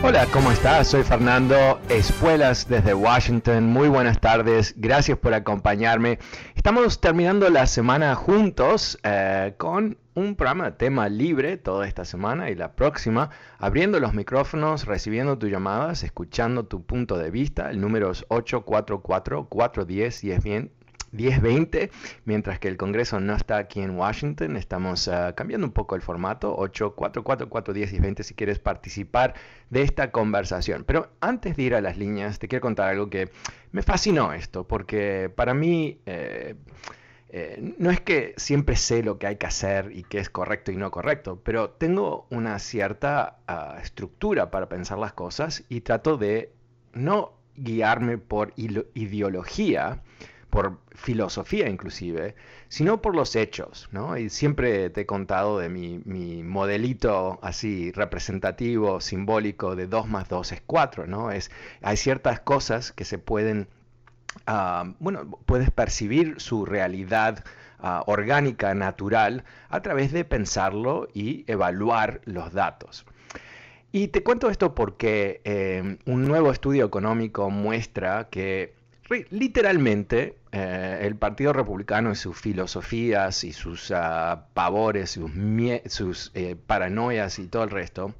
Hola, ¿cómo estás? Soy Fernando Espuelas desde Washington. Muy buenas tardes, gracias por acompañarme. Estamos terminando la semana juntos eh, con un programa de tema libre toda esta semana y la próxima, abriendo los micrófonos, recibiendo tus llamadas, escuchando tu punto de vista. El número es 844-410 y es bien 10.20, mientras que el Congreso no está aquí en Washington. Estamos uh, cambiando un poco el formato, 844-410 si quieres participar de esta conversación. Pero antes de ir a las líneas, te quiero contar algo que me fascinó esto, porque para mí... Eh, eh, no es que siempre sé lo que hay que hacer y qué es correcto y no correcto, pero tengo una cierta uh, estructura para pensar las cosas y trato de no guiarme por ideología, por filosofía inclusive, sino por los hechos, ¿no? Y siempre te he contado de mi, modelito así representativo, simbólico de 2 más 2 es 4, ¿no? Es, hay ciertas cosas que se pueden, uh, bueno, puedes percibir su realidad uh, orgánica, natural, a través de pensarlo y evaluar los datos. Y te cuento esto porque eh, un nuevo estudio económico muestra que literalmente eh, el Partido Republicano y sus filosofías y sus uh, pavores, sus, sus eh, paranoias y todo el resto,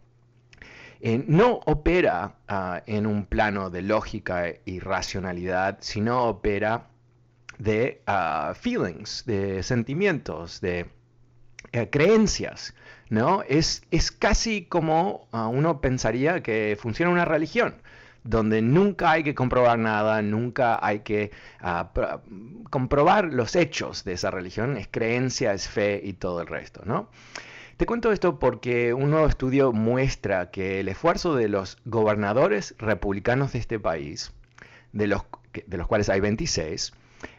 eh, no opera uh, en un plano de lógica y racionalidad, sino opera de uh, feelings, de sentimientos, de creencias. ¿no? Es, es casi como uno pensaría que funciona una religión donde nunca hay que comprobar nada, nunca hay que ah, comprobar los hechos de esa religión, es creencia, es fe y todo el resto, ¿no? Te cuento esto porque un nuevo estudio muestra que el esfuerzo de los gobernadores republicanos de este país, de los, de los cuales hay 26,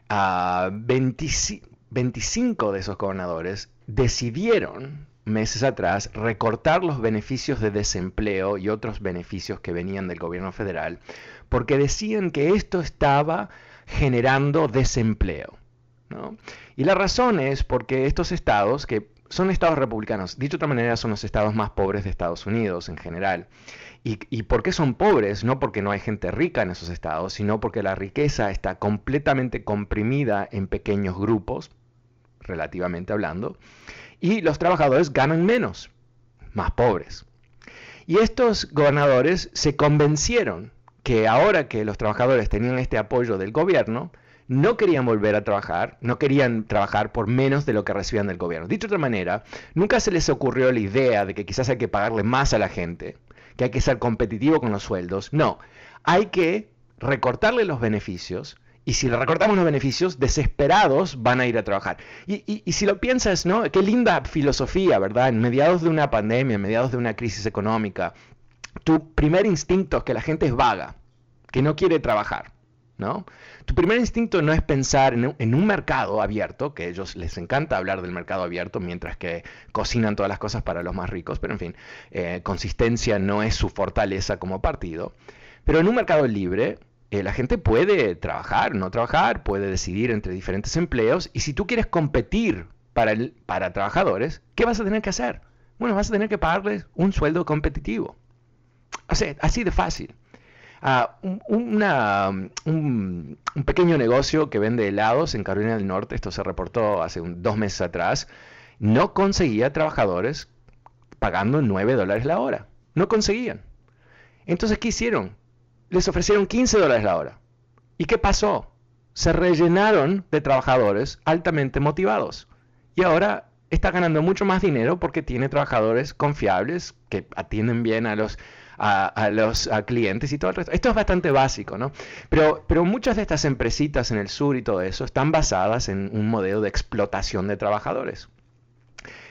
a 25 de esos gobernadores decidieron meses atrás recortar los beneficios de desempleo y otros beneficios que venían del gobierno federal, porque decían que esto estaba generando desempleo. Y la razón es porque estos estados, que son estados republicanos, dicho de otra manera, son los estados más pobres de Estados Unidos en general. ¿Y, ¿Y por qué son pobres? No porque no hay gente rica en esos estados, sino porque la riqueza está completamente comprimida en pequeños grupos, relativamente hablando, y los trabajadores ganan menos, más pobres. Y estos gobernadores se convencieron que ahora que los trabajadores tenían este apoyo del gobierno, no querían volver a trabajar, no querían trabajar por menos de lo que recibían del gobierno. Dicho de otra manera, nunca se les ocurrió la idea de que quizás hay que pagarle más a la gente, que hay que ser competitivo con los sueldos. No, hay que recortarle los beneficios y si le recortamos los beneficios, desesperados van a ir a trabajar. Y, si lo piensas, ¿no? Qué linda filosofía, ¿verdad? En mediados de una pandemia, en mediados de una crisis económica, tu primer instinto es que la gente es vaga, que no quiere trabajar, ¿no? Tu primer instinto no es pensar en un, mercado abierto, que a ellos les encanta hablar del mercado abierto mientras que cocinan todas las cosas para los más ricos, pero en fin, eh, consistencia no es su fortaleza como partido. Pero en un mercado libre, eh, la gente puede trabajar, no trabajar, puede decidir entre diferentes empleos y si tú quieres competir para, el, para trabajadores, ¿qué vas a tener que hacer? Bueno, vas a tener que pagarles un sueldo competitivo. O sea, así de fácil. Ah, un, un, pequeño negocio que vende helados en Carolina del Norte, esto se reportó hace dos meses atrás, no conseguía trabajadores pagando 9 dólares la hora. No conseguían. Entonces, ¿qué hicieron? Les ofrecieron 15 dólares la hora. ¿Y qué pasó? Se rellenaron de trabajadores altamente motivados. Y ahora está ganando mucho más dinero porque tiene trabajadores confiables que atienden bien a los a, los clientes y todo el resto. Esto es bastante básico, ¿no? Pero, pero muchas de estas empresitas en el sur y todo eso están basadas en un modelo de explotación de trabajadores.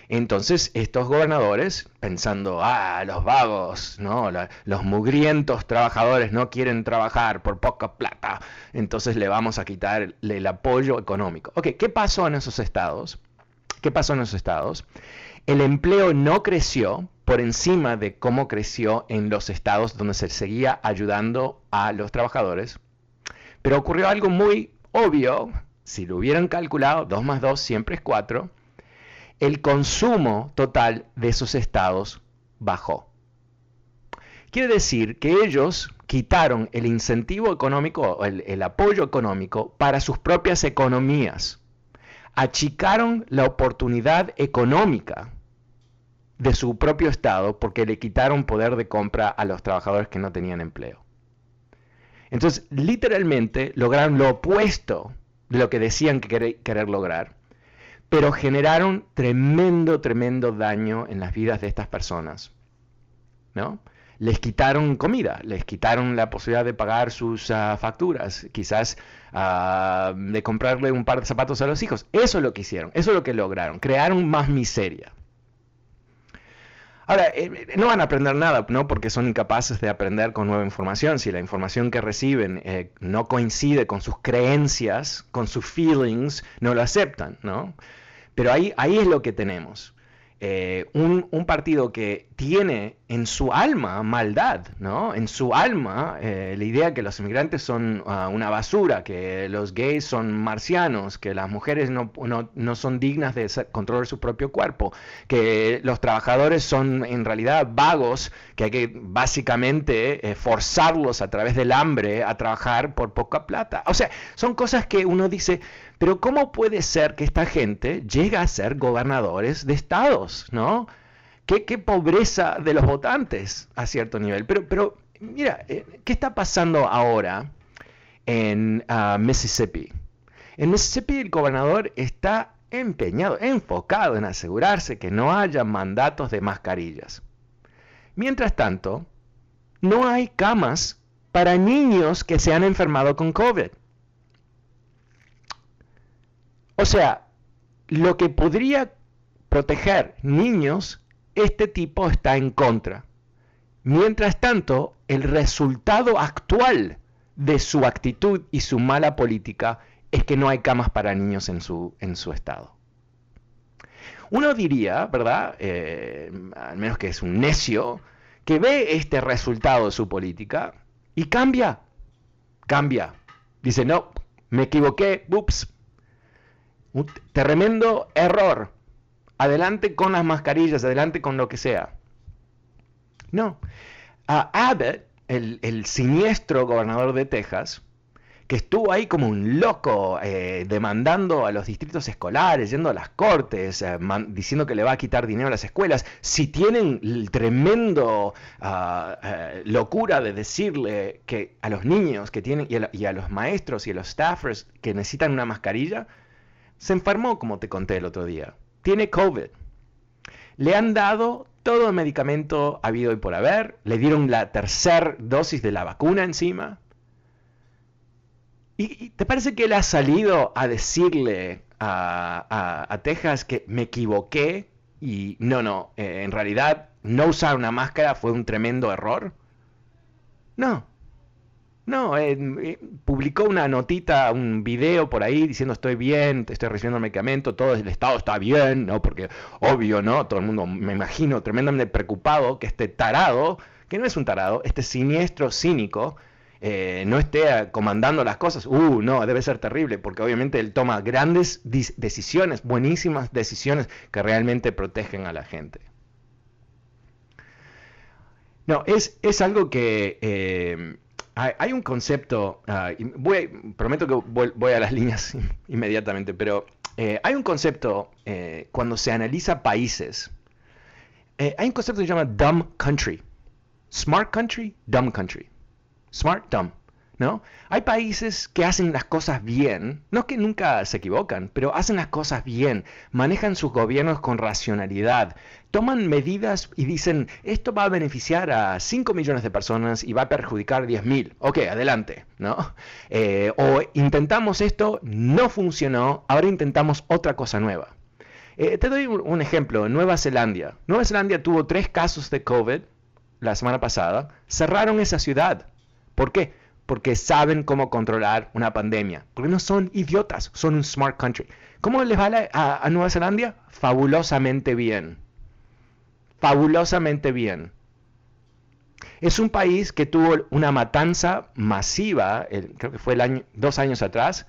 Entonces, estos gobernadores, pensando, ah, los vagos, ¿no? los mugrientos trabajadores no quieren trabajar por poca plata, entonces le vamos a quitar el apoyo económico. Ok, ¿qué pasó en esos estados? ¿Qué pasó en esos estados? El empleo no creció por encima de cómo creció en los estados donde se seguía ayudando a los trabajadores. Pero ocurrió algo muy obvio, si lo hubieran calculado, 2 más 2 siempre es 4, el consumo total de esos estados bajó. Quiere decir que ellos quitaron el incentivo económico, el, el apoyo económico para sus propias economías achicaron la oportunidad económica de su propio Estado porque le quitaron poder de compra a los trabajadores que no tenían empleo. Entonces, literalmente lograron lo opuesto de lo que decían que querer, lograr, pero generaron tremendo, tremendo daño en las vidas de estas personas. ¿No? les quitaron comida, les quitaron la posibilidad de pagar sus ah, facturas, quizás ah, de comprarle un par de zapatos a los hijos. Eso es lo que hicieron, eso es lo que lograron, crearon más miseria. Ahora, eh, no van a aprender nada, ¿no? Porque son incapaces de aprender con nueva información. Si la información que reciben eh, no coincide con sus creencias, con sus feelings, no lo aceptan, ¿no? Pero ahí, ahí es lo que tenemos. Eh, un, partido que tiene en su alma maldad, ¿no? En su alma eh, la idea que los inmigrantes son ah, una basura, que los gays son marcianos, que las mujeres no, son dignas de controlar su propio cuerpo, que los trabajadores son en realidad vagos, que hay que básicamente eh, forzarlos a través del hambre a trabajar por poca plata. O sea, son cosas que uno dice, pero ¿cómo puede ser que esta gente llegue a ser gobernadores de estados? ¿no? Qué, pobreza de los votantes a cierto nivel. Pero, pero mira, eh, ¿qué está pasando ahora en ah, Mississippi? En Mississippi el gobernador está empeñado, enfocado en asegurarse que no haya mandatos de mascarillas. Mientras tanto, no hay camas para niños que se han enfermado con COVID. O sea, lo que podría proteger niños, este tipo está en contra. Mientras tanto, el resultado actual de su actitud y su mala política es que no hay camas para niños en su, en su estado. Uno diría, ¿verdad? Eh, al menos que es un necio, que ve este resultado de su política y cambia. Cambia. Dice, no, me equivoqué, ups, un tremendo error. Adelante con las mascarillas, adelante con lo que sea. No. A Abbott, el, siniestro gobernador de Texas, que estuvo ahí como un loco eh, demandando a los distritos escolares, yendo a las cortes, eh, diciendo que le va a quitar dinero a las escuelas, si tienen el tremendo eh, locura de decirle que a los niños que tienen y a, los maestros y a los staffers que necesitan una mascarilla, se enfermó, como te conté el otro día. Tiene COVID. Le han dado todo el medicamento habido y por haber. Le dieron la tercera dosis de la vacuna encima. ¿Y, te parece que él ha salido a decirle a, Texas que me equivoqué y no, no, eh, en realidad no usar una máscara fue un tremendo error? No, no, eh, publicó una notita, un video por ahí diciendo estoy bien, estoy recibiendo medicamento, todo el Estado está bien, ¿no? Porque obvio, ¿no? Todo el mundo, me imagino, tremendamente preocupado que este tarado, que no es un tarado, este siniestro cínico, eh, no esté comandando las cosas. Uh, no, debe ser terrible, porque obviamente él toma grandes decisiones, buenísimas decisiones que realmente protegen a la gente. No, es, es algo que... Hay, un concepto, ah, prometo que voy, a las líneas inmediatamente, pero eh, hay un concepto eh, cuando se analiza países, eh, hay un concepto que se llama dumb country. Smart country, dumb country. Smart, dumb. ¿no? Hay países que hacen las cosas bien, no que nunca se equivocan, pero hacen las cosas bien, manejan sus gobiernos con racionalidad, toman medidas y dicen, esto va a beneficiar a 5 millones de personas y va a perjudicar a 10 mil. Ok, adelante, ¿no? Eh, o intentamos esto, no funcionó, ahora intentamos otra cosa nueva. Eh, te doy un ejemplo, Nueva Zelanda. Nueva Zelanda tuvo tres casos de COVID la semana pasada, cerraron esa ciudad. ¿Por qué? porque saben cómo controlar una pandemia, porque no son idiotas, son un smart country. ¿Cómo les va a, Nueva Zelanda? Fabulosamente bien. Fabulosamente bien. Es un país que tuvo una matanza masiva, creo que fue el año, dos años atrás.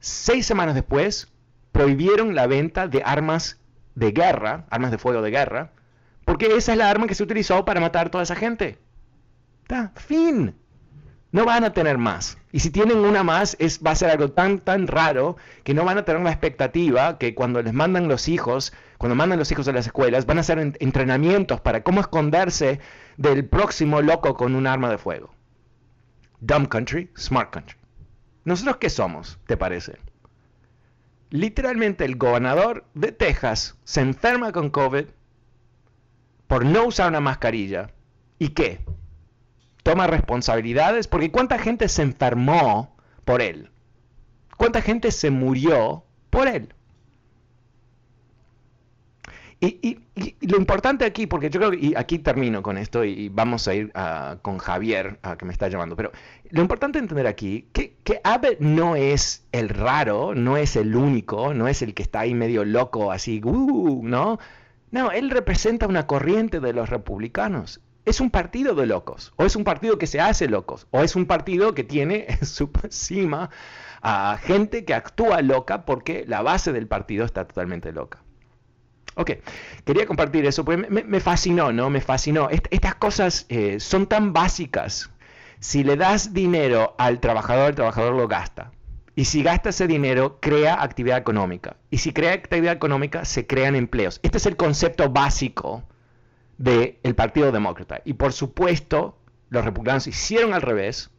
Seis semanas después, prohibieron la venta de armas de guerra, armas de fuego de guerra, porque esa es la arma que se utilizó para matar a toda esa gente. Está, fin. No van a tener más. Y si tienen una más, es, va a ser algo tan, tan raro que no van a tener la expectativa que cuando les mandan los hijos, cuando mandan los hijos a las escuelas, van a hacer entrenamientos para cómo esconderse del próximo loco con un arma de fuego. Dumb country, smart country. ¿Nosotros qué somos, te parece? Literalmente el gobernador de Texas se enferma con COVID por no usar una mascarilla. ¿Y qué? Toma responsabilidades, porque cuánta gente se enfermó por él, cuánta gente se murió por él. Y, lo importante aquí, porque yo creo que, y aquí termino con esto y, vamos a ir ah, con Javier, uh, que me está llamando, pero lo importante entender aquí, que, que no es el raro, no es el único, no es el que está ahí medio loco, así, uh, ¿no? No, él representa una corriente de los republicanos es un partido de locos, o es un partido que se hace locos, o es un partido que tiene en su cima a gente que actúa loca porque la base del partido está totalmente loca. Ok, quería compartir eso porque me, fascinó, ¿no? Me fascinó. estas cosas eh, son tan básicas. Si le das dinero al trabajador, el trabajador lo gasta. Y si gasta ese dinero, crea actividad económica. Y si crea actividad económica, se crean empleos. Este es el concepto básico del Partido Demócrata. Y por supuesto, los republicanos hicieron al revés,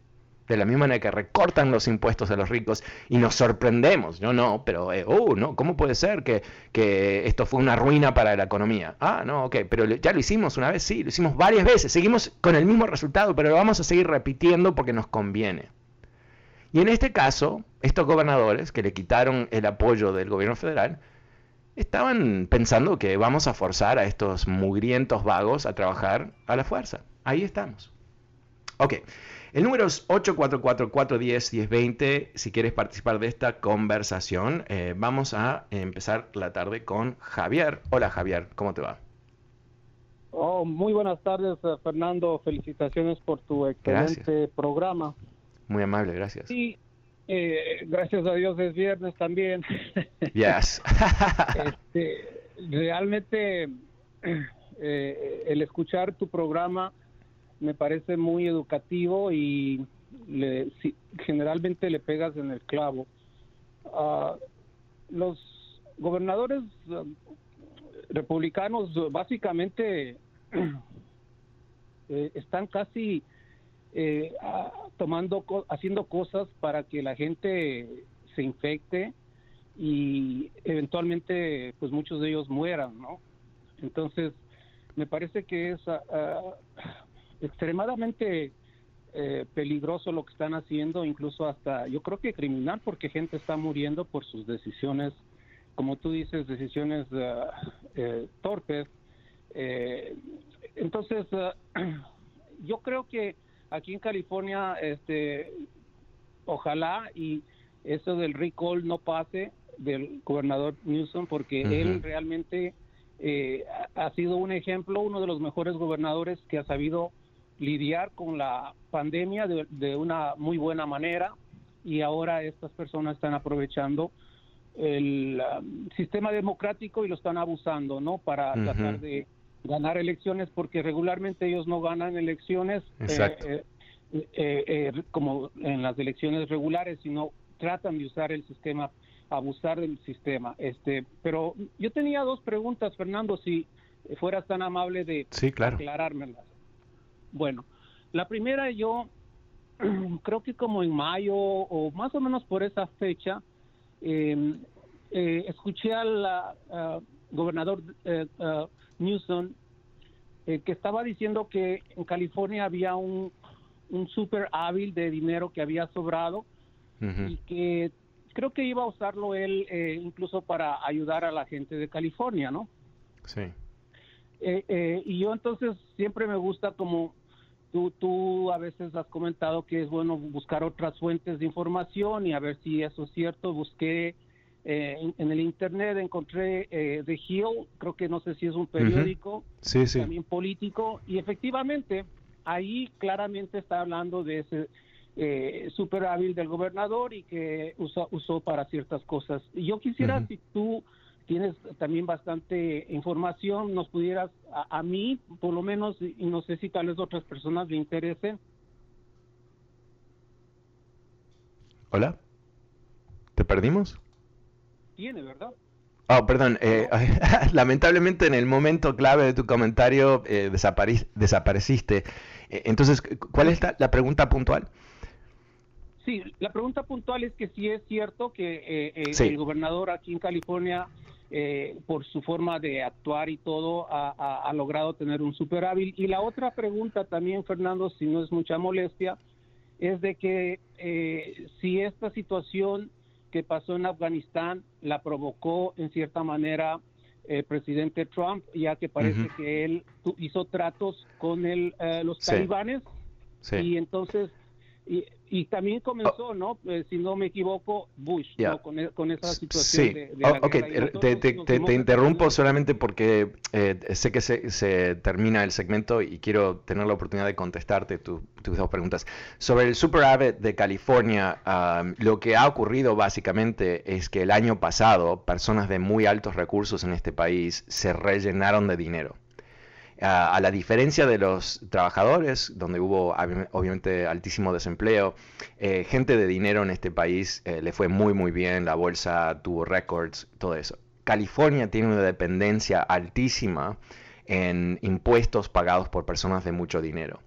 de la misma manera que recortan los impuestos a los ricos y nos sorprendemos. No, no, pero, eh, oh, no, ¿cómo puede ser que, que, esto fue una ruina para la economía? Ah, no, ok, pero ya lo hicimos una vez, sí, lo hicimos varias veces, seguimos con el mismo resultado, pero lo vamos a seguir repitiendo porque nos conviene. Y en este caso, estos gobernadores que le quitaron el apoyo del gobierno federal, estaban pensando que vamos a forzar a estos mugrientos vagos a trabajar a la fuerza. Ahí estamos. Ok, el número es 844-410-1020. Si quieres participar de esta conversación, eh, vamos a empezar la tarde con Javier. Hola Javier, ¿cómo te va? Oh, muy buenas tardes, eh, Fernando. Felicitaciones por tu excelente programa. Muy amable, gracias. Sí, eh, gracias a Dios es viernes también. Yes. Este, realmente eh, el escuchar tu programa me parece muy educativo y generalmente le pegas en el clavo. Ah, los gobernadores ah, republicanos básicamente eh, están casi eh, tomando, haciendo cosas para que la gente se infecte y eventualmente, pues muchos de ellos mueran, ¿no? Entonces, me parece que es ah, ah, extremadamente eh, peligroso lo que están haciendo, incluso hasta, yo creo que criminal, porque gente está muriendo por sus decisiones, como tú dices, decisiones eh, torpes. Eh, entonces, yo creo que aquí en California, este, ojalá y eso del recall no pase del gobernador Newsom, porque él realmente eh, ha sido un ejemplo, uno de los mejores gobernadores que ha sabido lidiar con la pandemia de, una muy buena manera y ahora estas personas están aprovechando el um, sistema democrático y lo están abusando, ¿no? Para tratar de ganar elecciones porque regularmente ellos no ganan elecciones eh, eh, eh, como en las elecciones regulares, sino tratan de usar el sistema, abusar del sistema. Este, pero yo tenía dos preguntas, Fernando, si fueras tan amable de sí, claro. aclarármelas. Bueno, la primera yo creo que como en mayo o más o menos por esa fecha, em, eh, escuché al gobernador eh, Newsom que estaba diciendo que en California había un, un super hábil de dinero que había sobrado y que creo que iba a usarlo él incluso para ayudar a la gente de California, ¿no? Sí. y yo entonces siempre me gusta como Tú, tú a veces has comentado que es bueno buscar otras fuentes de información y a ver si eso es cierto. Busqué eh, en, el internet, encontré eh, The Hill, creo que no sé si es un periódico, también político, y efectivamente ahí claramente está hablando de ese eh, super hábil del gobernador y que usó, usó para ciertas cosas. Y yo quisiera, si tú tienes también bastante información, nos pudieras, a, mí por lo menos, y no sé si tal vez otras personas le interesen. Hola, ¿te perdimos? Tiene, ¿verdad? Oh, perdón. Eh, lamentablemente en el momento clave de tu comentario eh, desapareciste. Eh, entonces, ¿cuál es la, pregunta puntual? Sí, la pregunta puntual es que si es cierto que el gobernador aquí en California eh, por su forma de actuar y todo, ha, logrado tener un superávit. Y la otra pregunta también, Fernando, si no es mucha molestia, es de que eh, si esta situación que pasó en Afganistán la provocó en cierta manera el presidente Trump, ya que parece que él hizo tratos con el, eh, los talibanes. Y entonces y, también comenzó, ¿no? Eh, si no me equivoco, Bush, ¿no? con, e, con, esa situación sí. de, la oh, te, te, interrumpo solamente porque eh, sé que se, se, termina el segmento y quiero tener la oportunidad de contestarte tus dos preguntas. Sobre el Super de California, lo que ha ocurrido básicamente es que el año pasado personas de muy altos recursos en este país se rellenaron de dinero a, la diferencia de los trabajadores, donde hubo obviamente altísimo desempleo, eh, gente de dinero en este país eh, le fue muy muy bien, la bolsa tuvo récords, todo eso. California tiene una dependencia altísima en impuestos pagados por personas de mucho dinero.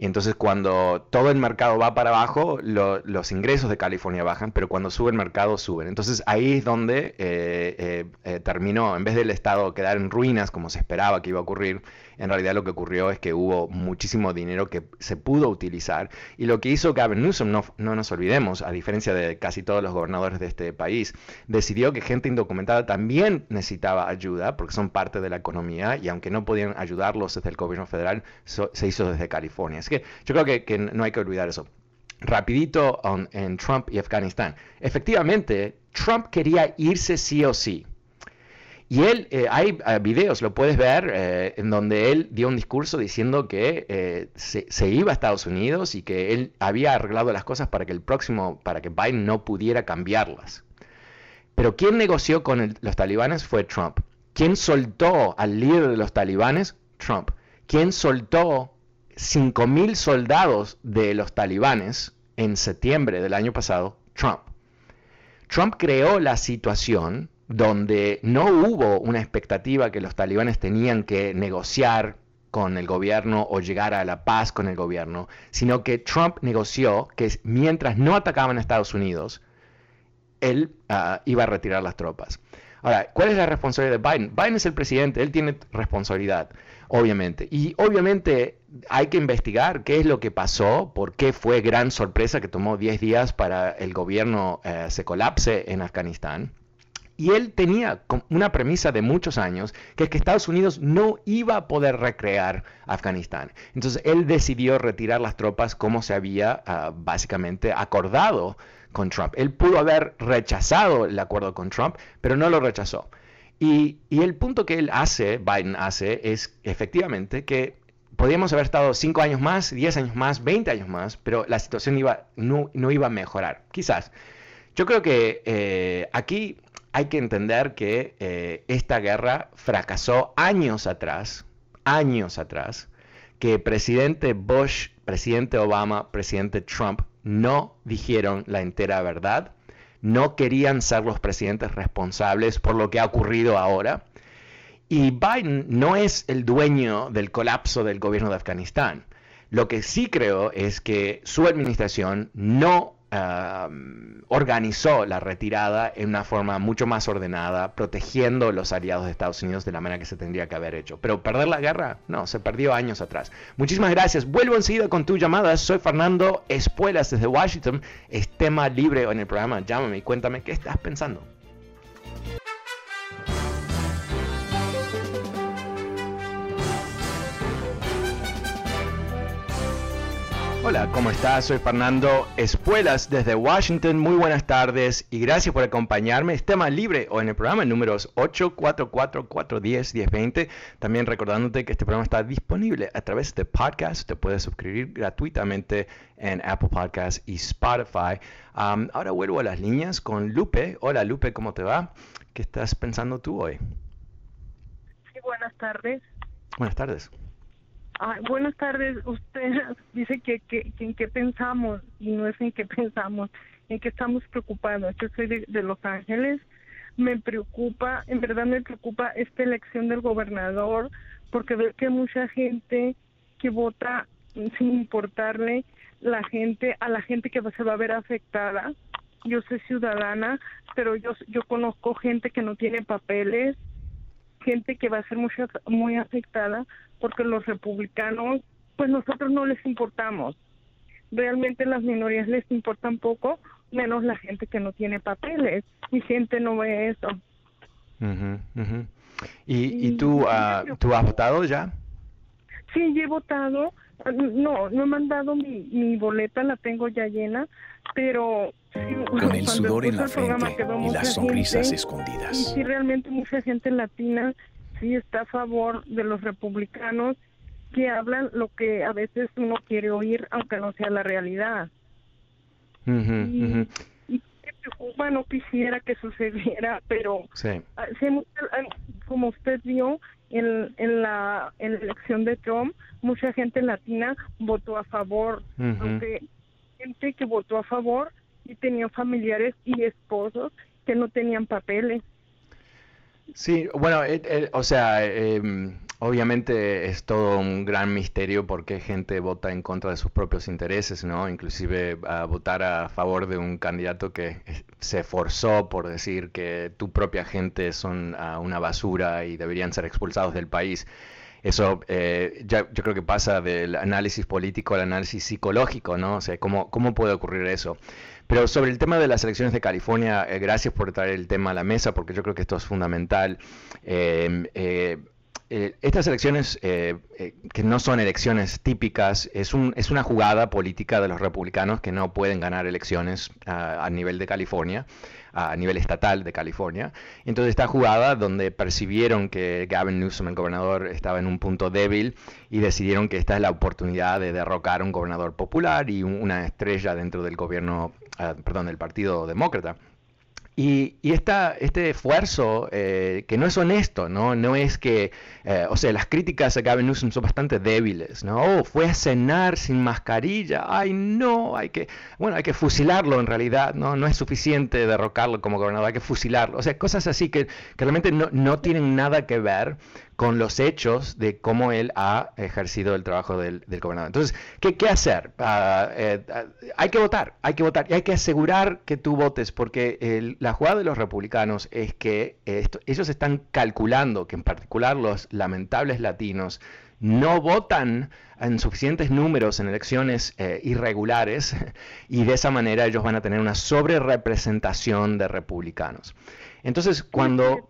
Y entonces cuando todo el mercado va para abajo, los ingresos de California bajan, pero cuando sube el mercado suben. Entonces ahí es donde eh, terminó, en vez del estado quedar en ruinas como se esperaba que iba a ocurrir, en realidad lo que ocurrió es que hubo muchísimo dinero que se pudo utilizar y lo que hizo Gavin Newsom, no, no nos olvidemos, a diferencia de casi todos los gobernadores de este país, decidió que gente indocumentada también necesitaba ayuda porque son parte de la economía y aunque no podían ayudarlos desde el gobierno federal, se hizo desde California. Así que yo creo que, que no hay que olvidar eso rapidito en Trump y Afganistán. Efectivamente, Trump quería irse sí o sí. Y él, eh, hay eh, videos, lo puedes ver, eh, en donde él dio un discurso diciendo que se, iba a Estados Unidos y que él había arreglado las cosas para que el próximo, para que Biden no pudiera cambiarlas. Pero quien negoció con los talibanes fue Trump. ¿Quién soltó al líder de los talibanes? Trump. ¿Quién soltó 5.000 soldados de los talibanes en septiembre del año pasado? Trump. Trump creó la situación donde no hubo una expectativa que los talibanes tenían que negociar con el gobierno o llegar a la paz con el gobierno, sino que Trump negoció que mientras no atacaban a Estados Unidos, él ah, iba a retirar las tropas. Ahora, ¿cuál es la responsabilidad de Biden? Biden es el presidente, él tiene responsabilidad, obviamente. Y obviamente hay que investigar qué es lo que pasó, por qué fue gran sorpresa que tomó 10 días para el gobierno eh, se colapse en Afganistán. Y él tenía una premisa de muchos años, que es que Estados Unidos no iba a poder recrear Afganistán. Entonces él decidió retirar las tropas como se había ah, básicamente acordado con Trump. Él pudo haber rechazado el acuerdo con Trump, pero no lo rechazó. Y, el punto que él hace, Biden hace, es efectivamente que podríamos haber estado 5 años más, 10 años más, 20 años más, pero la situación no, iba a mejorar. Quizás. Yo creo que eh, aquí hay que entender que eh, esta guerra fracasó años atrás, años atrás, que presidente Bush, presidente Obama, presidente Trump no dijeron la entera verdad, no querían ser los presidentes responsables por lo que ha ocurrido ahora. Y Biden no es el dueño del colapso del gobierno de Afganistán. Lo que sí creo es que su administración no organizó la retirada en una forma mucho más ordenada, protegiendo los aliados de Estados Unidos de la manera que se tendría que haber hecho. Pero perder la guerra, no, se perdió años atrás. Muchísimas gracias. Vuelvo enseguida con tu llamada. Soy Fernando Espuelas desde Washington. Es tema libre en el programa. Llámame y cuéntame qué estás pensando. Hola, ¿cómo estás? Soy Fernando Espuelas desde Washington. Muy buenas tardes y gracias por acompañarme. Es tema libre o en el programa números 844-410-1020. También recordándote que este programa está disponible a través de podcast. Te puedes suscribir gratuitamente en Apple Podcasts y Spotify. ahora vuelvo a las líneas con Lupe. Hola Lupe, ¿cómo te va? ¿Qué estás pensando tú hoy? Sí, buenas tardes. Buenas tardes buenas tardes. Usted dice que, que, en qué pensamos y no es en qué pensamos, en qué estamos preocupados. Yo soy de, Los Ángeles. Me preocupa, en verdad me preocupa esta elección del gobernador porque veo que mucha gente que vota sin importarle la gente a la gente que se va a ver afectada. Yo soy ciudadana, pero yo yo conozco gente que no tiene papeles, gente que va a ser muy, muy afectada porque los republicanos, pues nosotros no les importamos. Realmente las minorías les importan poco, menos la gente que no tiene papeles. Y gente no ve eso. ¿Y, tú, uh, tú has votado ya? Sí, he votado. No, no he mandado mi, mi boleta, la tengo ya llena, pero... Con el sudor en la frente y las sonrisas escondidas. Y sí, realmente mucha gente latina sí está a favor de los republicanos que hablan lo que a veces uno quiere oír, aunque no sea la realidad. y, bueno, quisiera que sucediera, pero ah, como usted vio en, en, la, en la elección de Trump, mucha gente latina votó a favor, aunque gente que votó a favor y tenía familiares y esposos que no tenían papeles. Sí, bueno, eh, eh, o sea, em, obviamente es todo un gran misterio por qué gente vota en contra de sus propios intereses, ¿no? Inclusive a votar a favor de un candidato que se forzó por decir que tu propia gente son ah, una basura y deberían ser expulsados del país. Eso eh, ya, yo creo que pasa del análisis político al análisis psicológico, ¿no? O sea, ¿cómo, cómo puede ocurrir eso? Pero sobre el tema de las elecciones de California, eh, gracias por traer el tema a la mesa, porque yo creo que esto es fundamental. Em, eh, eh, estas elecciones, que no son elecciones típicas, es, un, es una jugada política de los republicanos que no pueden ganar elecciones a nivel de California a nivel estatal de California. Entonces esta jugada donde percibieron que Gavin Newsom, el gobernador, estaba en un punto débil y decidieron que esta es la oportunidad de derrocar a un gobernador popular y una estrella dentro del gobierno, ah, perdón, del Partido Demócrata. Y, este esfuerzo, eh, que no es honesto, ¿no? No es que, eh, o sea, las críticas a Gavin Newsom son bastante débiles, ¿no? Oh, fue a cenar sin mascarilla, ay, no, hay que, bueno, hay que fusilarlo en realidad, ¿no? No es suficiente derrocarlo como gobernador, hay que fusilarlo. O sea, cosas así que, que realmente no, no tienen nada que ver con los hechos de cómo él ha ejercido el trabajo del, gobernador. Entonces, ¿qué, qué hacer? Ah, eh, ah, hay que votar, hay que votar y hay que asegurar que tú votes, porque la jugada de los republicanos es que ellos están calculando que en particular los lamentables latinos no votan en suficientes números en elecciones eh, irregulares y de esa manera ellos van a tener una sobrerepresentación de republicanos. Entonces, cuando...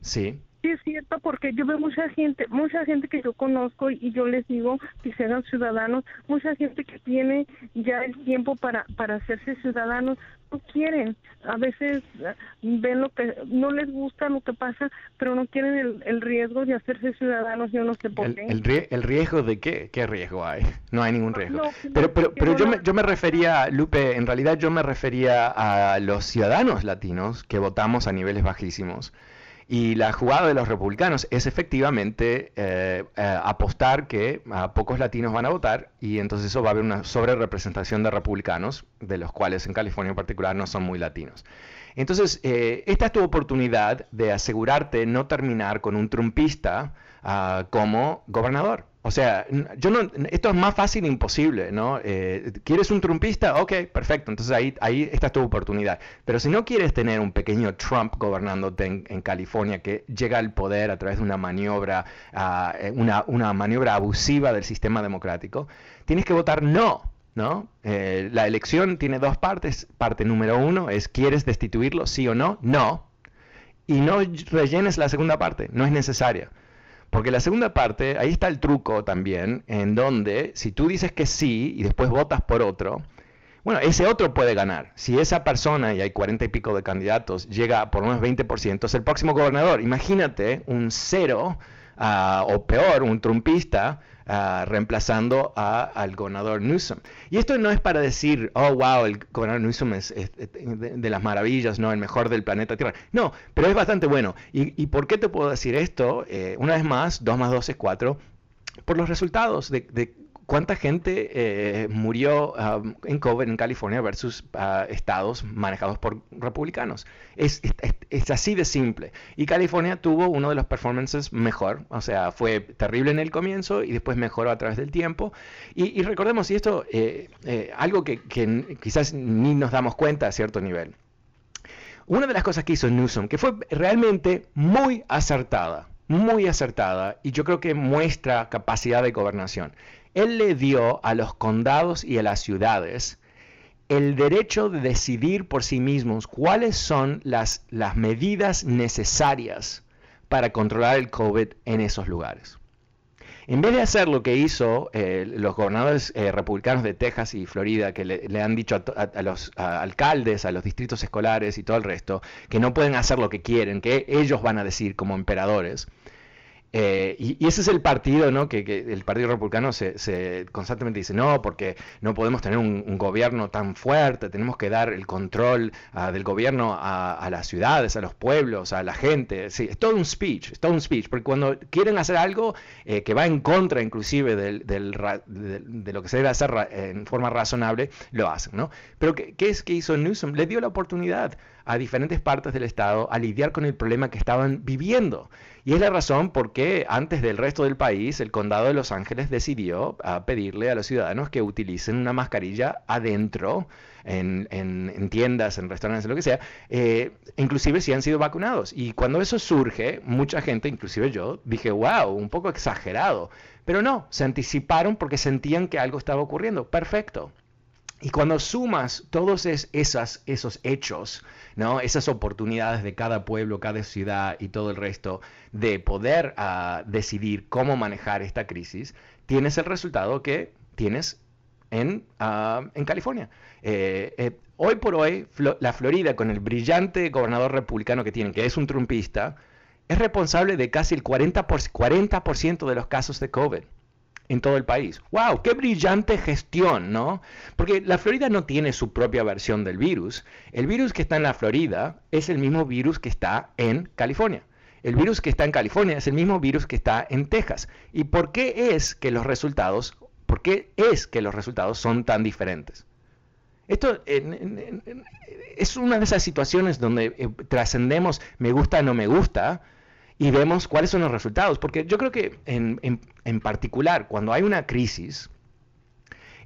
Sí. Sí, es cierto, porque yo veo mucha gente, mucha gente que yo conozco y yo les digo que sean ciudadanos, mucha gente que tiene ya el tiempo para, para hacerse ciudadanos, no quieren, a veces eh, ven lo que, no les gusta lo que pasa, pero no quieren el, riesgo de hacerse ciudadanos, yo no sé por qué. El, riesgo de qué? ¿Qué riesgo hay? No hay ningún riesgo. pero pero, pero yo, me, yo me refería, Lupe, en realidad yo me refería a los ciudadanos latinos que votamos a niveles bajísimos y la jugada de los republicanos es efectivamente eh, eh, apostar que a pocos latinos van a votar y entonces eso va a haber una sobrerepresentación de republicanos, de los cuales en California en particular no son muy latinos. Entonces, eh, esta es tu oportunidad de asegurarte no terminar con un trumpista ah, como gobernador. O sea, yo no, esto es más fácil imposible, ¿no? Eh, ¿Quieres un trumpista? Ok, perfecto. Entonces ahí, ahí está tu oportunidad. Pero si no quieres tener un pequeño Trump gobernándote en, California que llega al poder a través de una maniobra, eh, una, una maniobra abusiva del sistema democrático, tienes que votar no. ¿no? Eh, la elección tiene dos partes. Parte número uno es, ¿quieres destituirlo? Sí o no? No. Y no rellenes la segunda parte, no es necesaria. Porque la segunda parte, ahí está el truco también, en donde si tú dices que sí y después votas por otro, bueno, ese otro puede ganar. Si esa persona, y hay cuarenta y pico de candidatos, llega por unos 20%, es el próximo gobernador. Imagínate un cero ah, o peor, un trumpista Ah, reemplazando al gobernador Newsom. Y esto no es para decir, oh, wow, el gobernador Newsom es, de, las maravillas, no el mejor del planeta Tierra. No, pero es bastante bueno. ¿Y, por qué te puedo decir esto? Eh, una vez más, 2 más 2 es 4 por los resultados de, de, ¿Cuánta gente eh, murió um, en COVID en California versus uh, estados manejados por republicanos? Es, así de simple. Y California tuvo uno de los performances mejor, o sea, fue terrible en el comienzo y después mejoró a través del tiempo. Y, recordemos, y esto, eh, eh, algo que, que quizás ni nos damos cuenta a cierto nivel. Una de las cosas que hizo Newsom, que fue realmente muy acertada, muy acertada, y yo creo que muestra capacidad de gobernación él le dio a los condados y a las ciudades el derecho de decidir por sí mismos cuáles son las, medidas necesarias para controlar el COVID en esos lugares. En vez de hacer lo que hizo eh, los gobernadores eh, republicanos de Texas y Florida, que le, han dicho a, los alcaldes, a los distritos escolares y todo el resto, que no pueden hacer lo que quieren, que ellos van a decir como emperadores, eh, y, ese es el partido, ¿no? Que, el Partido Republicano se, constantemente dice, no, porque no podemos tener un, gobierno tan fuerte, tenemos que dar el control ah, del gobierno a, las ciudades, a los pueblos, a la gente. Sí, es todo un speech, es todo un speech, porque cuando quieren hacer algo eh, que va en contra inclusive del, de, lo que se debe hacer en forma razonable, lo hacen, ¿no? Pero ¿qué, qué es que hizo Newsom? Le dio la oportunidad a diferentes partes del Estado a lidiar con el problema que estaban viviendo. Y es la razón por qué antes del resto del país el condado de Los Ángeles decidió a pedirle a los ciudadanos que utilicen una mascarilla adentro, en, tiendas, en restaurantes, lo que sea, eh, inclusive si han sido vacunados. Y cuando eso surge, mucha gente, inclusive yo, dije, wow, un poco exagerado. Pero no, se anticiparon porque sentían que algo estaba ocurriendo. Perfecto. Y cuando sumas todos esas, esos hechos, ¿no? esas oportunidades de cada pueblo, cada ciudad y todo el resto de poder uh, decidir cómo manejar esta crisis, tienes el resultado que tienes en, uh, en California. Eh, eh, hoy por hoy, la Florida, con el brillante gobernador republicano que tiene, que es un trumpista, es responsable de casi el 40%, 40 de los casos de COVID en todo el país. ¡Wow! ¡Qué brillante gestión, ¿no? Porque la Florida no tiene su propia versión del virus. El virus que está en la Florida es el mismo virus que está en California. El virus que está en California es el mismo virus que está en Texas. ¿Y por qué es que los resultados, por qué es que los resultados son tan diferentes? Esto es una de esas situaciones donde eh, trascendemos me gusta, no me gusta, y vemos cuáles son los resultados. Porque yo creo que en, particular, cuando hay una crisis,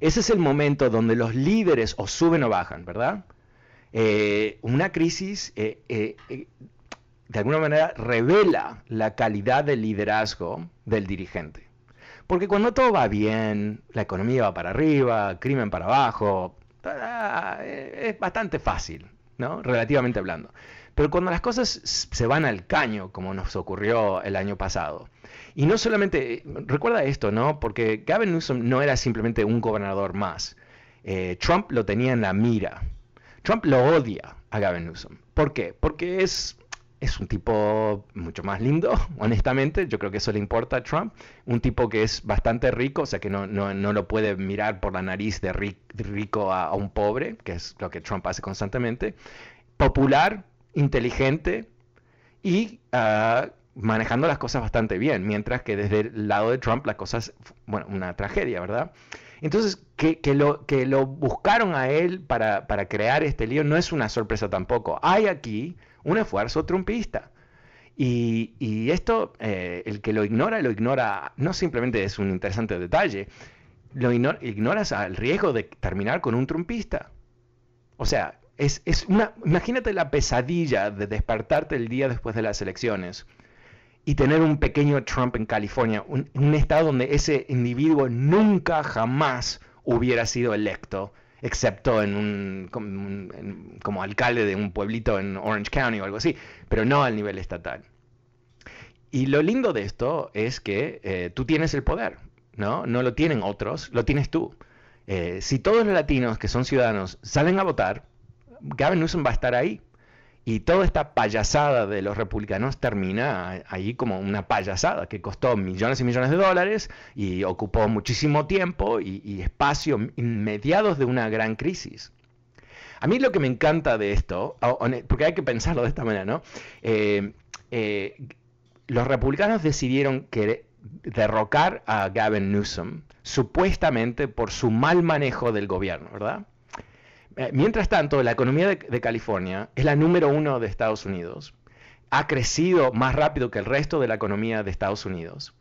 ese es el momento donde los líderes o suben o bajan, ¿verdad? Eh, una crisis eh, eh, de alguna manera revela la calidad del liderazgo del dirigente. Porque cuando todo va bien, la economía va para arriba, crimen para abajo, es bastante fácil, ¿no? Relativamente hablando. Pero cuando las cosas se van al caño, como nos ocurrió el año pasado, y no solamente, recuerda esto, ¿no? Porque Gavin Newsom no era simplemente un gobernador más. Eh, Trump lo tenía en la mira. Trump lo odia a Gavin Newsom. ¿Por qué? Porque es, es un tipo mucho más lindo, honestamente. Yo creo que eso le importa a Trump. Un tipo que es bastante rico, o sea que no, no, no lo puede mirar por la nariz de rico a, a un pobre, que es lo que Trump hace constantemente. Popular, inteligente y ah, manejando las cosas bastante bien, mientras que desde el lado de Trump las cosas, bueno, una tragedia, ¿verdad? Entonces, que, lo, que lo buscaron a él para, para crear este lío no es una sorpresa tampoco. Hay aquí un esfuerzo trumpista. Y, esto, eh, el que lo ignora, lo ignora, no simplemente es un interesante detalle, lo ignoras al riesgo de terminar con un trumpista. O sea, es, una, imagínate la pesadilla de despertarte el día después de las elecciones y tener un pequeño Trump en California, un, un estado donde ese individuo nunca jamás hubiera sido electo excepto en un, como, alcalde de un pueblito en Orange County o algo así, pero no al nivel estatal. Y lo lindo de esto es que eh, tú tienes el poder, ¿no? No lo tienen otros, lo tienes tú. Eh, si todos los latinos que son ciudadanos salen a votar, Gavin Newsom va a estar ahí. Y toda esta payasada de los republicanos termina ahí como una payasada que costó millones y millones de dólares y ocupó muchísimo tiempo y, espacio inmediatos de una gran crisis. A mí lo que me encanta de esto, porque hay que pensarlo de esta manera, ¿no? Eh, eh, los republicanos decidieron que derrocar a Gavin Newsom supuestamente por su mal manejo del gobierno, ¿verdad? Eh, mientras tanto, la economía de, California es la número uno de Estados Unidos. Ha crecido más rápido que el resto de la economía de Estados Unidos.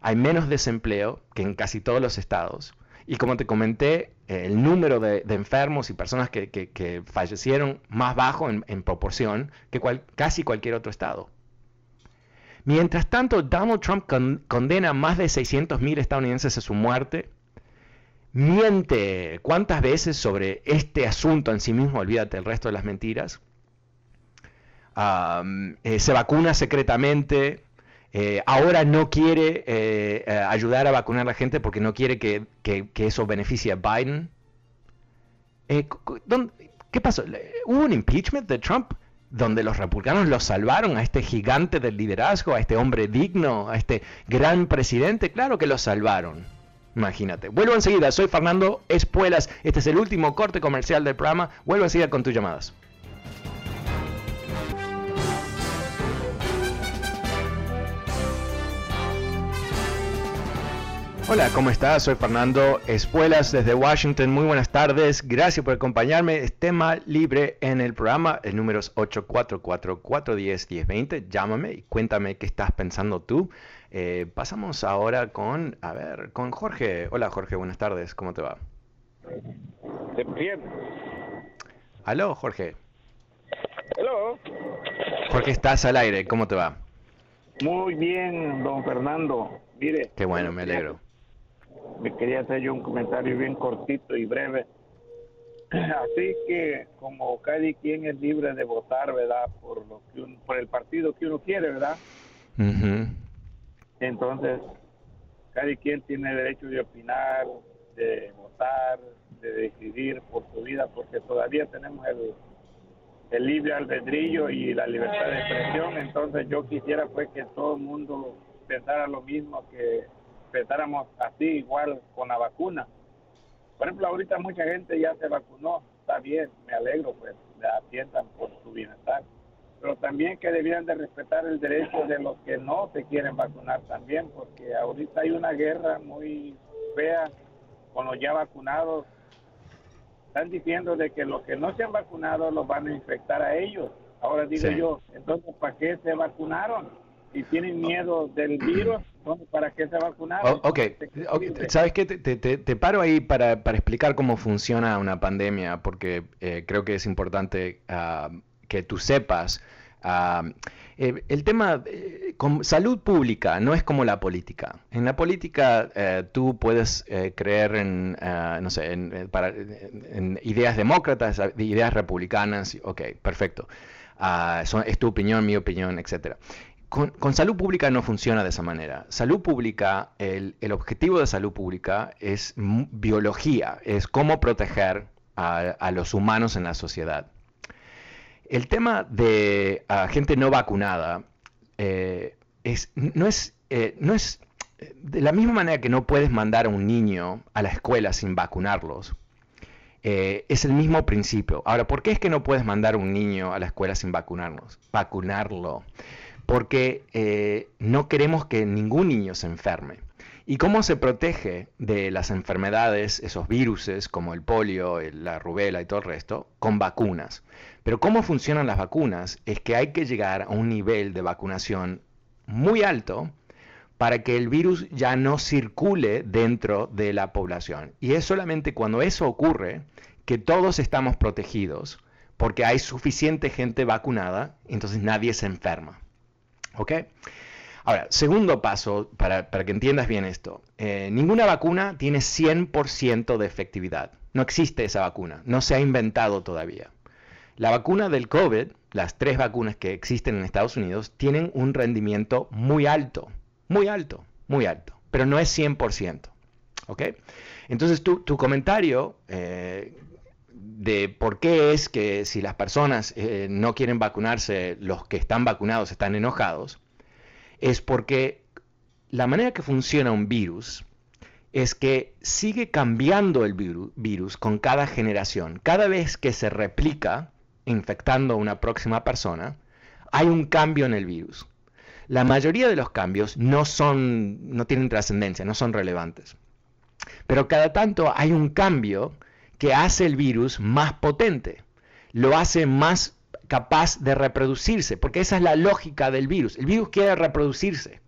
Hay menos desempleo que en casi todos los estados. Y como te comenté, eh, el número de, enfermos y personas que, fallecieron más bajo en, proporción que casi cualquier otro estado. Mientras tanto, Donald Trump condena a más de 600.000 estadounidenses a su muerte miente cuántas veces sobre este asunto en sí mismo, olvídate el resto de las mentiras. Eh, se vacuna secretamente, eh, ahora no quiere eh, ayudar a vacunar a la gente porque no quiere que, eso beneficie a Biden. ¿Qué pasó? ¿Hubo un impeachment de Trump donde los republicanos lo salvaron a este gigante del liderazgo, a este hombre digno, a este gran presidente? Claro que lo salvaron. Imagínate. Vuelvo enseguida, soy Fernando Espuelas. Este es el último corte comercial del programa. Vuelvo enseguida con tus llamadas. Hola, ¿cómo estás? Soy Fernando Espuelas desde Washington. Muy buenas tardes. Gracias por acompañarme. Es tema libre en el programa. El número es 844-410-1020. Llámame y cuéntame qué estás pensando tú. Eh, pasamos ahora con, a ver, con Jorge. Hola Jorge, buenas tardes, ¿cómo te va? Bien. Aló, Jorge. Hello. Jorge, estás al aire, ¿cómo te va? Muy bien, don Fernando. Mire. Qué bueno, me alegro. Me quería hacer yo un comentario bien cortito y breve. Así que como cada quien es libre de votar, ¿verdad? Por lo que por el partido que uno quiere, ¿verdad? Entonces, cada quien tiene derecho de opinar, de votar, de decidir por su vida, porque todavía tenemos el, el libre albedrillo y la libertad de expresión. Entonces, yo quisiera pues que todo el mundo pensara lo mismo, que pensáramos así igual con la vacuna. Por ejemplo, ahorita mucha gente ya se vacunó, está bien, me alegro, pues, le atiendan por su bienestar pero también que debían de respetar el derecho de los que no se quieren vacunar también, porque ahorita hay una guerra muy fea con los ya vacunados. Están diciendo de que los que no se han vacunado los van a infectar a ellos. Ahora digo yo, entonces, ¿para qué se vacunaron? Si tienen miedo del virus, ¿para qué se vacunaron? ok, ¿sabes qué? Te, te, paro ahí para, explicar cómo funciona una pandemia, porque eh, creo que es importante ah, que tú sepas. Ah, eh, el tema eh, con salud pública no es como la política. En la política eh, tú puedes creer en, ah, no sé, en, ideas demócratas, ideas republicanas, ok, perfecto. Ah, es tu opinión, mi opinión, etc. Con, salud pública no funciona de esa manera. Salud pública, el, objetivo de salud pública es biología, es cómo proteger a los humanos en la sociedad. El tema de gente no vacunada eh, es, no, es, eh, no es de la misma manera que no puedes mandar a un niño a la escuela sin vacunarlos. Eh, es el mismo principio. Ahora, ¿por qué es que no puedes mandar a un niño a la escuela sin vacunarnos? Vacunarlo. Porque no queremos que ningún niño se enferme. ¿Y cómo se protege de las enfermedades, esos viruses como el polio, la rubela y todo el resto? Con vacunas. Pero cómo funcionan las vacunas es que hay que llegar a un nivel de vacunación muy alto para que el virus ya no circule dentro de la población. Y es solamente cuando eso ocurre que todos estamos protegidos, porque hay suficiente gente vacunada, entonces nadie se enferma. ¿Ok? Ahora, segundo paso, para, que entiendas bien esto, eh, ninguna vacuna tiene 100% de efectividad. No existe esa vacuna, no se ha inventado todavía. La vacuna del COVID, las tres vacunas que existen en Estados Unidos, tienen un rendimiento muy alto, muy alto, muy alto, pero no es 100%. ¿Ok? Entonces tu, comentario eh, de por qué es que si las personas eh, no quieren vacunarse, los que están vacunados están enojados, es porque la manera que funciona un virus es que sigue cambiando el virus, con cada generación. Cada vez que se replica infectando a una próxima persona, hay un cambio en el virus. La mayoría de los cambios no son no tienen trascendencia, no son relevantes. Pero cada tanto hay un cambio que hace el virus más potente, lo hace más capaz de reproducirse, porque esa es la lógica del virus. El virus quiere reproducirse.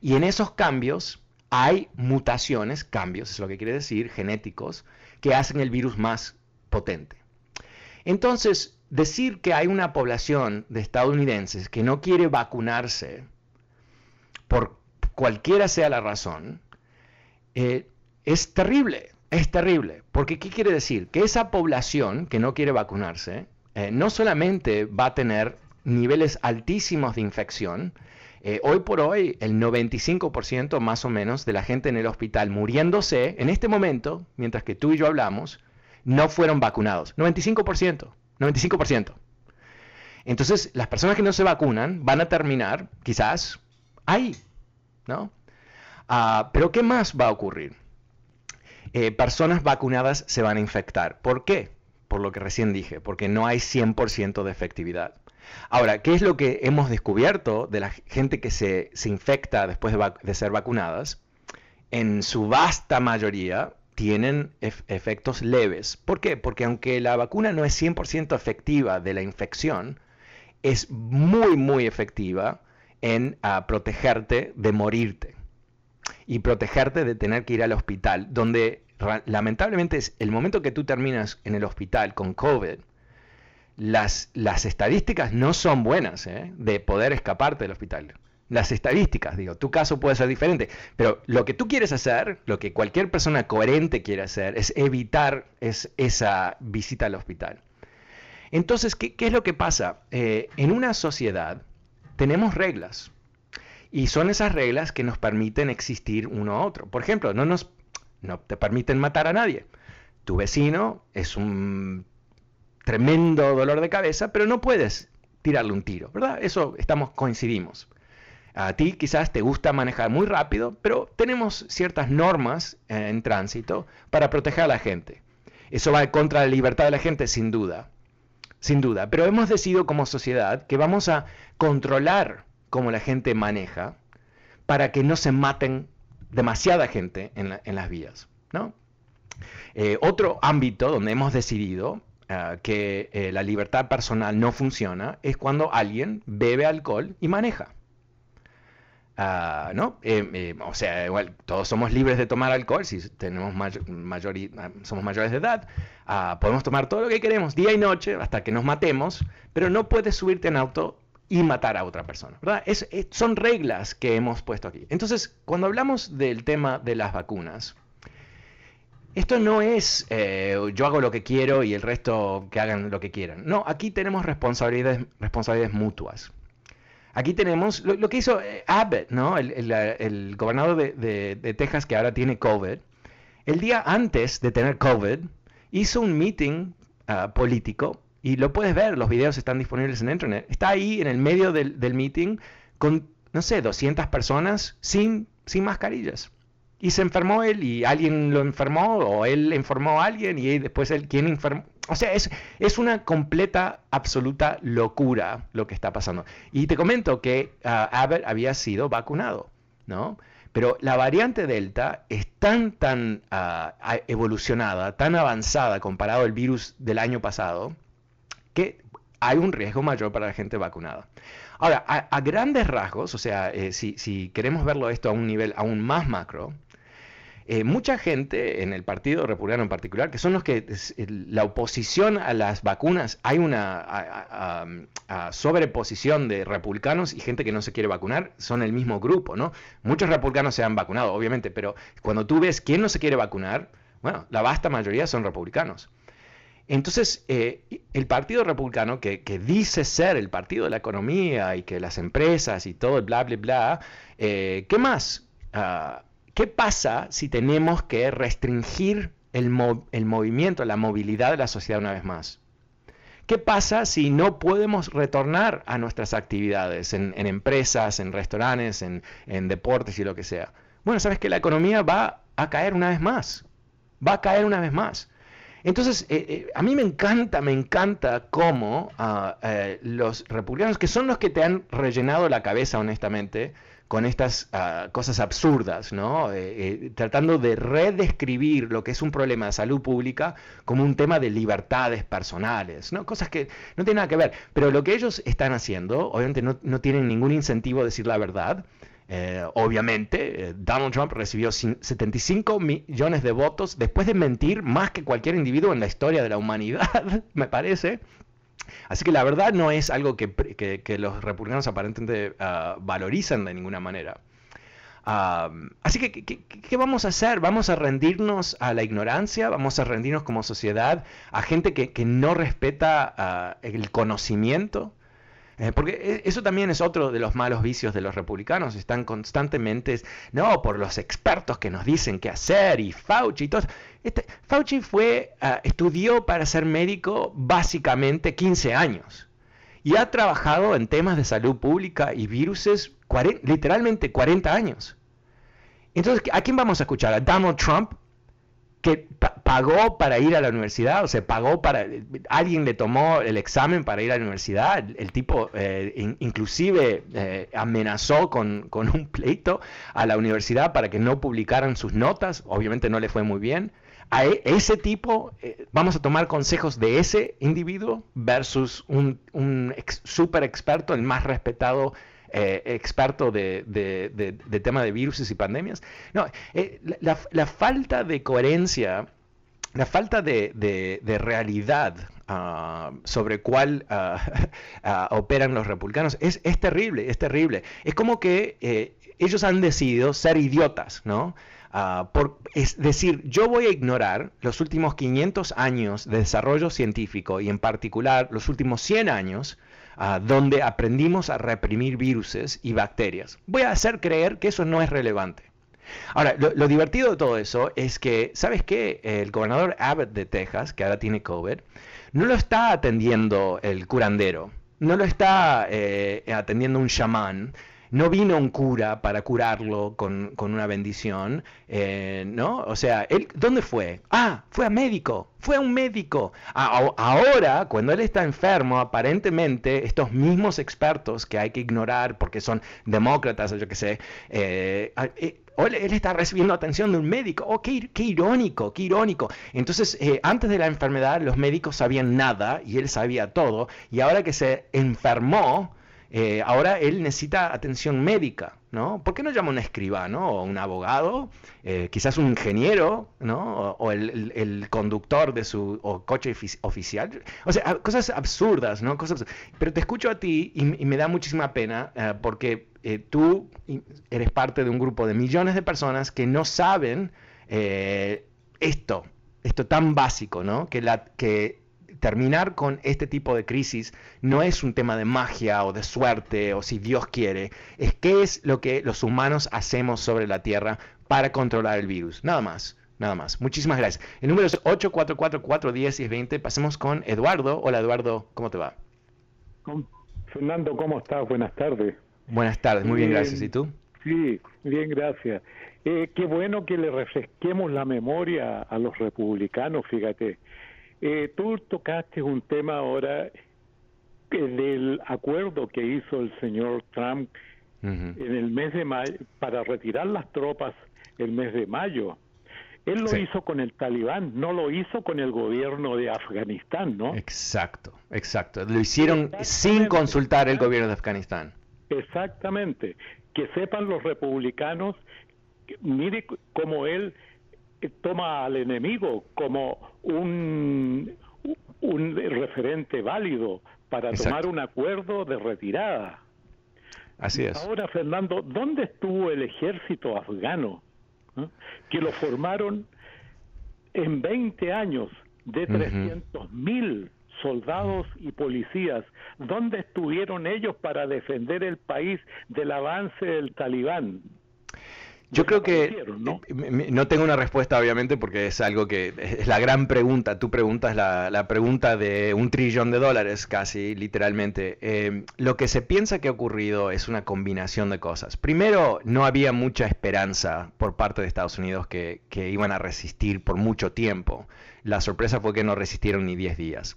Y en esos cambios hay mutaciones, cambios, es lo que quiere decir, genéticos, que hacen el virus más potente. Entonces, decir que hay una población de estadounidenses que no quiere vacunarse, por cualquiera sea la razón, eh, es terrible, es terrible. Porque ¿qué quiere decir? Que esa población que no quiere vacunarse eh, no solamente va a tener niveles altísimos de infección, eh, hoy por hoy el 95% más o menos de la gente en el hospital muriéndose en este momento, mientras que tú y yo hablamos, no fueron vacunados. 95%, 95%. Entonces, las personas que no se vacunan van a terminar quizás ahí, ¿no? Ah, pero ¿qué más va a ocurrir? Eh, personas vacunadas se van a infectar. ¿Por qué? Por lo que recién dije, porque no hay 100% de efectividad. Ahora, ¿qué es lo que hemos descubierto de la gente que se, infecta después de, ser vacunadas? En su vasta mayoría tienen efectos leves. ¿Por qué? Porque aunque la vacuna no es 100% efectiva de la infección, es muy, muy efectiva en ah, protegerte de morirte y protegerte de tener que ir al hospital, donde lamentablemente es el momento que tú terminas en el hospital con COVID, las, las estadísticas no son buenas ¿eh? de poder escaparte del hospital. Las estadísticas, digo, tu caso puede ser diferente, pero lo que tú quieres hacer, lo que cualquier persona coherente quiere hacer, es evitar esa visita al hospital. Entonces, ¿qué, es lo que pasa? Eh, en una sociedad tenemos reglas y son esas reglas que nos permiten existir uno a otro. Por ejemplo, no nos no te permiten matar a nadie. Tu vecino es un tremendo dolor de cabeza, pero no puedes tirarle un tiro, ¿verdad? Eso estamos coincidimos. A ti quizás te gusta manejar muy rápido, pero tenemos ciertas normas en tránsito para proteger a la gente. Eso va contra la libertad de la gente, sin duda. Sin duda. Pero hemos decidido como sociedad que vamos a controlar cómo la gente maneja para que no se maten demasiada gente en, las vías. ¿no? Eh, otro ámbito donde hemos decidido eh, que eh, la libertad personal no funciona es cuando alguien bebe alcohol y maneja. Ah, ¿no? o sea, igual, todos somos libres de tomar alcohol si tenemos somos mayores de edad. Ah, podemos tomar todo lo que queremos, día y noche, hasta que nos matemos, pero no puedes subirte en auto y matar a otra persona. ¿verdad? Son reglas que hemos puesto aquí. Entonces, cuando hablamos del tema de las vacunas, esto no es eh, yo hago lo que quiero y el resto que hagan lo que quieran. No, aquí tenemos responsabilidades, responsabilidades mutuas. Aquí tenemos lo, que hizo eh, Abbott, ¿no? el, gobernador de, Texas que ahora tiene COVID. El día antes de tener COVID, hizo un meeting ah, político y lo puedes ver, los videos están disponibles en internet. Está ahí en el medio del, del meeting con, no sé, 200 personas sin, sin mascarillas. Y se enfermó él y alguien lo enfermó o él informó a alguien y después él quien enfermó. O sea, es, es una completa, absoluta locura lo que está pasando. Y te comento que uh, Abbott había sido vacunado, ¿no? Pero la variante Delta es tan, tan ah, evolucionada, tan avanzada comparado al virus del año pasado, que hay un riesgo mayor para la gente vacunada. Ahora, a, grandes rasgos, o sea, eh, si, queremos verlo esto a un nivel aún más macro, eh, mucha gente en el Partido Republicano en particular, que son los que la oposición a las vacunas, hay una sobreposición de republicanos y gente que no se quiere vacunar, son el mismo grupo, ¿no? Muchos republicanos se han vacunado, obviamente, pero cuando tú ves quién no se quiere vacunar, bueno, la vasta mayoría son republicanos. Entonces, eh, el Partido Republicano, que, dice ser el partido de la economía y que las empresas y todo, bla, bla, bla, eh, ¿qué más? Ah, ¿Qué pasa si tenemos que restringir el, movimiento, la movilidad de la sociedad una vez más? ¿Qué pasa si no podemos retornar a nuestras actividades en, empresas, en restaurantes, en, deportes y lo que sea? Bueno, sabes que la economía va a caer una vez más. Va a caer una vez más. Entonces, eh, eh, a mí me encanta, me encanta cómo eh, los republicanos, que son los que te han rellenado la cabeza, honestamente, con estas ah, cosas absurdas, ¿no? Tratando de redescribir lo que es un problema de salud pública como un tema de libertades personales, ¿no? Cosas que no tienen nada que ver. Pero lo que ellos están haciendo, obviamente no, no tienen ningún incentivo a decir la verdad. Eh, obviamente, Donald Trump recibió 75 millones de votos después de mentir más que cualquier individuo en la historia de la humanidad, me parece. Así que la verdad no es algo que, los republicanos aparentemente uh, valorizan de ninguna manera. así que, ¿qué, vamos a hacer? ¿Vamos a rendirnos a la ignorancia? ¿Vamos a rendirnos como sociedad a gente que, no respeta ah, el conocimiento? Eh, porque e, eso también es otro de los malos vicios de los republicanos. Están constantemente, no, por los expertos que nos dicen qué hacer y Fauci y todo. Este, Fauci fue, ah, estudió para ser médico básicamente 15 años y ha trabajado en temas de salud pública y viruses literalmente 40 años. Entonces, ¿a quién vamos a escuchar? ¿A Donald Trump? Que pagó para ir a la universidad, o sea, pagó para, alguien le tomó el examen para ir a la universidad, el, tipo eh, inclusive eh, amenazó con, un pleito a la universidad para que no publicaran sus notas, obviamente no le fue muy bien. A e, ese tipo, eh, vamos a tomar consejos de ese individuo versus un, un super experto, el más respetado eh, experto de, de, tema de virus y pandemias. No, eh, la, falta de coherencia, la falta de, realidad ah, sobre cuál ah, operan los republicanos es, es, terrible, es terrible. Es como que eh, ellos han decidido ser idiotas, ¿no? por, es decir, yo voy a ignorar los últimos 500 años de desarrollo científico y en particular los últimos 100 años donde aprendimos a reprimir viruses y bacterias. Voy a hacer creer que eso no es relevante. Ahora, lo, divertido de todo eso es que, ¿sabes qué? El gobernador Abbott de Texas, que ahora tiene COVID, no lo está atendiendo el curandero, no lo está eh, atendiendo un chamán, no vino un cura para curarlo con, una bendición, eh, ¿no? O sea, él, ¿dónde fue? Ah, fue a médico, fue a un médico. ahora, cuando él está enfermo, aparentemente estos mismos expertos que hay que ignorar porque son demócratas o yo qué sé, eh, eh, él está recibiendo atención de un médico. Oh, qué, irónico, qué irónico. Entonces, antes de la enfermedad, los médicos sabían nada y él sabía todo. Y ahora que se enfermó, eh, ahora él necesita atención médica, ¿no? ¿Por qué no llama a un escribano o un abogado, eh, quizás un ingeniero, ¿no? O, el, conductor de su coche oficial. O sea, cosas absurdas, ¿no? Cosas, pero te escucho a ti y, me da muchísima pena eh, porque tú eres parte de un grupo de millones de personas que no saben esto, esto tan básico, ¿no? Que, la, que terminar con este tipo de crisis no es un tema de magia o de suerte o si Dios quiere, es qué es lo que los humanos hacemos sobre la Tierra para controlar el virus. Nada más. Nada más. Muchísimas gracias. El número es 844-410-1020. Pasemos con Eduardo. Hola Eduardo, ¿cómo te va? Fernando, ¿cómo estás? Buenas tardes. Buenas tardes, muy bien, gracias. ¿Y tú? Sí, bien, gracias. Eh, qué bueno que le refresquemos la memoria a los republicanos, fíjate. Eh, tú tocaste un tema ahora del acuerdo que hizo el señor Trump en el mes de mayo, para retirar las tropas el mes de mayo. Él lo hizo con el talibán, no lo hizo con el gobierno de Afganistán, ¿no? Exacto, exacto. Lo hicieron sin consultar el gobierno de Afganistán. Exactamente. Que sepan los republicanos, mire cómo él eh, toma al enemigo como un, un referente válido para tomar un acuerdo de retirada. Así es. Ahora, Fernando, ¿dónde estuvo el ejército afgano? ¿Eh? Que lo formaron en 20 años de 300 mil soldados y policías. ¿Dónde estuvieron ellos para defender el país del avance del talibán? Yo creo que ¿no? Eh, no tengo una respuesta, obviamente, porque es algo que es la gran pregunta. Tú preguntas la, la pregunta de un trillón de dólares, casi literalmente. Eh, lo que se piensa que ha ocurrido es una combinación de cosas. Primero, no había mucha esperanza por parte de Estados Unidos que, que iban a resistir por mucho tiempo. La sorpresa fue que no resistieron ni 10 días.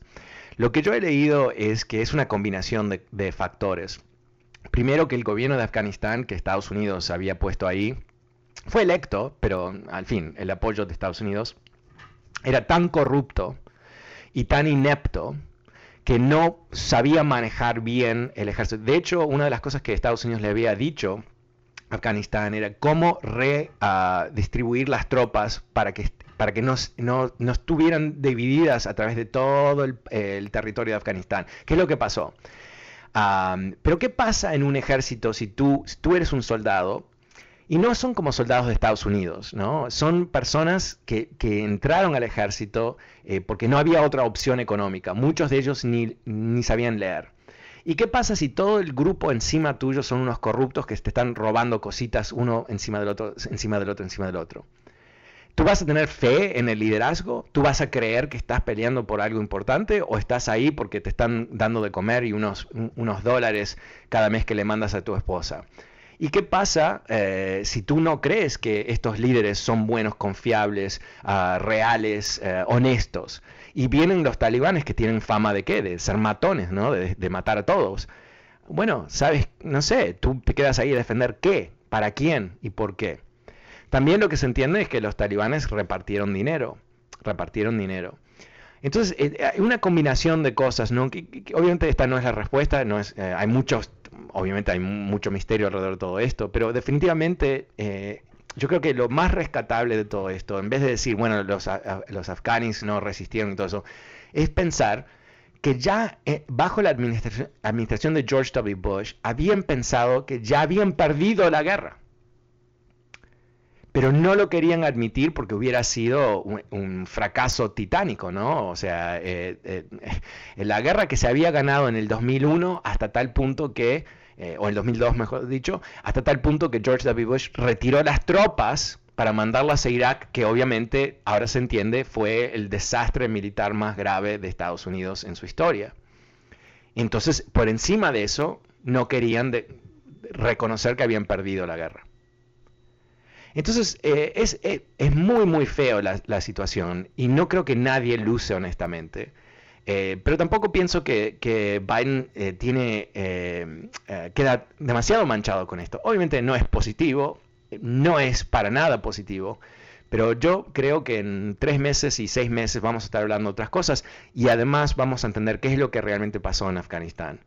Lo que yo he leído es que es una combinación de, de factores. Primero, que el gobierno de Afganistán, que Estados Unidos había puesto ahí, fue electo, pero al fin el apoyo de Estados Unidos era tan corrupto y tan inepto que no sabía manejar bien el ejército. De hecho, una de las cosas que Estados Unidos le había dicho a Afganistán era cómo redistribuir las tropas para que, para que no, no, estuvieran divididas a través de todo el, territorio de Afganistán. ¿Qué es lo que pasó? pero ¿qué pasa en un ejército si tú, si tú eres un soldado y no son como soldados de Estados Unidos, ¿no? Son personas que, entraron al ejército eh, porque no había otra opción económica. Muchos de ellos ni, sabían leer. ¿Y qué pasa si todo el grupo encima tuyo son unos corruptos que te están robando cositas uno encima del otro, encima del otro, encima del otro? ¿Tú vas a tener fe en el liderazgo? ¿Tú vas a creer que estás peleando por algo importante? ¿O estás ahí porque te están dando de comer y unos dólares cada mes que le mandas a tu esposa? ¿Y qué pasa eh, si tú no crees que estos líderes son buenos, confiables, ah, reales, eh, honestos? Y vienen los talibanes que tienen fama de qué? De ser matones, ¿no? De, matar a todos. Bueno, sabes, no sé, tú te quedas ahí a defender qué, para quién y por qué. También lo que se entiende es que los talibanes repartieron dinero, repartieron dinero. Entonces, eh, hay una combinación de cosas, ¿no? obviamente esta no es la respuesta, no es, hay muchos obviamente hay mucho misterio alrededor de todo esto, pero definitivamente eh, yo creo que lo más rescatable de todo esto, en vez de decir, bueno, los, los afganis no resistieron y todo eso, es pensar que ya eh, bajo la administración, administración de George W. Bush habían pensado que ya habían perdido la guerra pero no lo querían admitir porque hubiera sido un, fracaso titánico, ¿no? O sea, eh, eh, la guerra que se había ganado en el 2001 hasta tal punto que, eh, o en el 2002 mejor dicho, hasta tal punto que George W. Bush retiró las tropas para mandarlas a Irak, que obviamente ahora se entiende fue el desastre militar más grave de Estados Unidos en su historia. Entonces, por encima de eso, no querían reconocer que habían perdido la guerra. Entonces, eh, es, eh, es, muy, muy feo la, la, situación y no creo que nadie luce honestamente. Eh, pero tampoco pienso que, que Biden tiene, queda demasiado manchado con esto. Obviamente no es positivo, no es para nada positivo, pero yo creo que en tres meses y seis meses vamos a estar hablando otras cosas y además vamos a entender qué es lo que realmente pasó en Afganistán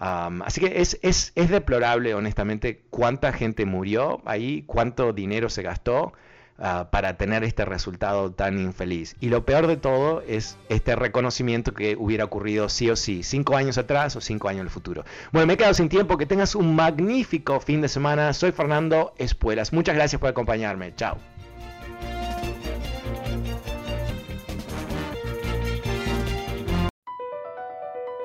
así que es, es, es, deplorable, honestamente, cuánta gente murió ahí, cuánto dinero se gastó ah, para tener este resultado tan infeliz. Y lo peor de todo es este reconocimiento que hubiera ocurrido sí o sí, cinco años atrás o cinco años en el futuro. Bueno, me he quedado sin tiempo, que tengas un magnífico fin de semana. Soy Fernando Espuelas. Muchas gracias por acompañarme. Chao.